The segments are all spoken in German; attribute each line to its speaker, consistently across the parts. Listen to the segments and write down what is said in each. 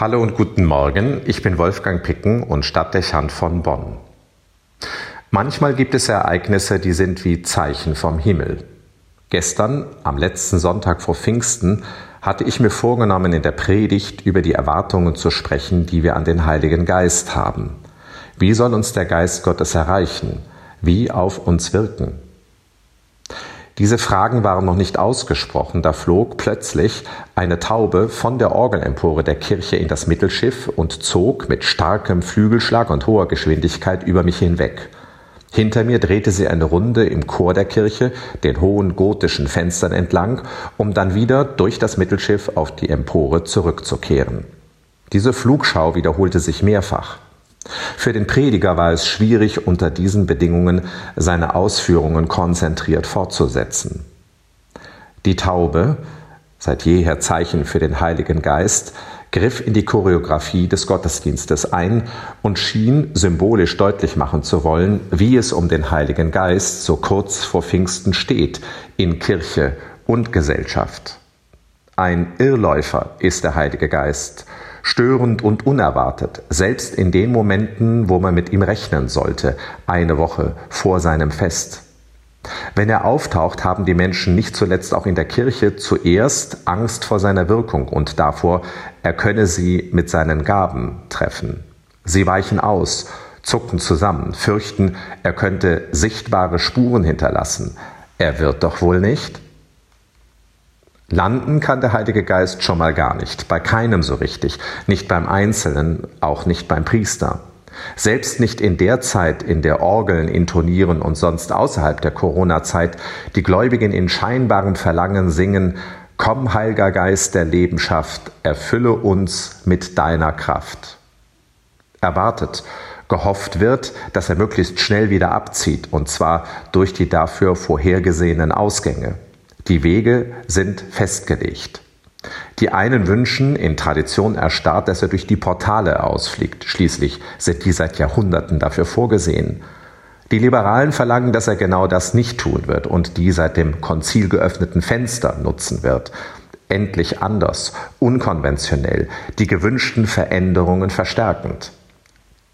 Speaker 1: Hallo und guten Morgen, ich bin Wolfgang Picken und Stadtdechant von Bonn. Manchmal gibt es Ereignisse, die sind wie Zeichen vom Himmel. Gestern, am letzten Sonntag vor Pfingsten, hatte ich mir vorgenommen, in der Predigt über die Erwartungen zu sprechen, die wir an den Heiligen Geist haben. Wie soll uns der Geist Gottes erreichen? Wie auf uns wirken? Diese Fragen waren noch nicht ausgesprochen, da flog plötzlich eine Taube von der Orgelempore der Kirche in das Mittelschiff und zog mit starkem Flügelschlag und hoher Geschwindigkeit über mich hinweg. Hinter mir drehte sie eine Runde im Chor der Kirche, den hohen gotischen Fenstern entlang, um dann wieder durch das Mittelschiff auf die Empore zurückzukehren. Diese Flugschau wiederholte sich mehrfach. Für den Prediger war es schwierig, unter diesen Bedingungen seine Ausführungen konzentriert fortzusetzen. Die Taube, seit jeher Zeichen für den Heiligen Geist, griff in die Choreografie des Gottesdienstes ein und schien symbolisch deutlich machen zu wollen, wie es um den Heiligen Geist so kurz vor Pfingsten steht in Kirche und Gesellschaft. Ein Irrläufer ist der Heilige Geist, störend und unerwartet, selbst in den Momenten, wo man mit ihm rechnen sollte, eine Woche vor seinem Fest. Wenn er auftaucht, haben die Menschen nicht zuletzt auch in der Kirche zuerst Angst vor seiner Wirkung und davor, er könne sie mit seinen Gaben treffen. Sie weichen aus, zucken zusammen, fürchten, er könnte sichtbare Spuren hinterlassen. Er wird doch wohl nicht? Landen kann der Heilige Geist schon mal gar nicht, bei keinem so richtig, nicht beim Einzelnen, auch nicht beim Priester. Selbst nicht in der Zeit, in der Orgeln intonieren und sonst außerhalb der Corona-Zeit die Gläubigen in scheinbarem Verlangen singen, Komm, Heiliger Geist der Lebenschaft, erfülle uns mit deiner Kraft. Erwartet, gehofft wird, dass er möglichst schnell wieder abzieht, und zwar durch die dafür vorhergesehenen Ausgänge. Die Wege sind festgelegt. Die einen wünschen, in Tradition erstarrt, dass er durch die Portale ausfliegt. Schließlich sind die seit Jahrhunderten dafür vorgesehen. Die Liberalen verlangen, dass er genau das nicht tun wird und die seit dem Konzil geöffneten Fenster nutzen wird. Endlich anders, unkonventionell, die gewünschten Veränderungen verstärkend.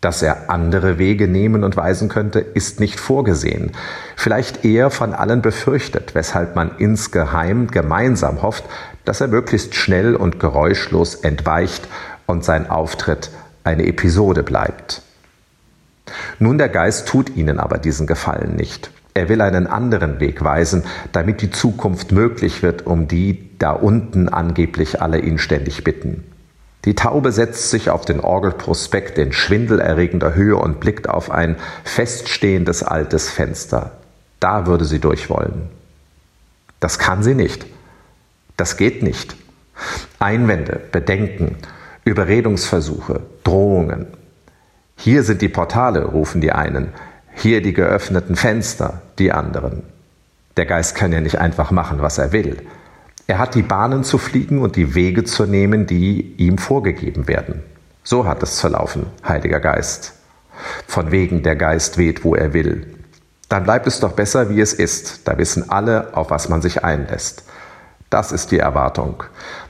Speaker 1: Dass er andere Wege nehmen und weisen könnte, ist nicht vorgesehen. Vielleicht eher von allen befürchtet, weshalb man insgeheim gemeinsam hofft, dass er möglichst schnell und geräuschlos entweicht und sein Auftritt eine Episode bleibt. Nun, der Geist tut ihnen aber diesen Gefallen nicht. Er will einen anderen Weg weisen, damit die Zukunft möglich wird, um die da unten angeblich alle ihn ständig bitten. Die Taube setzt sich auf den Orgelprospekt in schwindelerregender Höhe und blickt auf ein feststehendes altes Fenster. Da würde sie durch wollen. Das kann sie nicht. Das geht nicht. Einwände, Bedenken, Überredungsversuche, Drohungen. Hier sind die Portale, rufen die einen, hier die geöffneten Fenster, die anderen. Der Geist kann ja nicht einfach machen, was er will. Er hat die Bahnen zu fliegen und die Wege zu nehmen, die ihm vorgegeben werden. So hat es zu laufen, Heiliger Geist. Von wegen der Geist weht, wo er will. Dann bleibt es doch besser, wie es ist. Da wissen alle, auf was man sich einlässt. Das ist die Erwartung.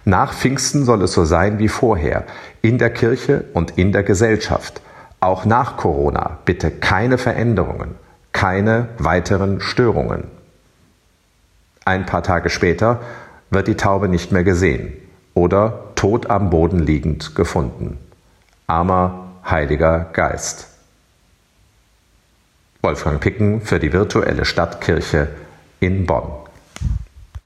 Speaker 1: Nach Pfingsten soll es so sein wie vorher, in der Kirche und in der Gesellschaft. Auch nach Corona bitte keine Veränderungen, keine weiteren Störungen. Ein paar Tage später wird die Taube nicht mehr gesehen oder tot am Boden liegend gefunden. Armer Heiliger Geist. Wolfgang Picken für die virtuelle Stadtkirche in Bonn.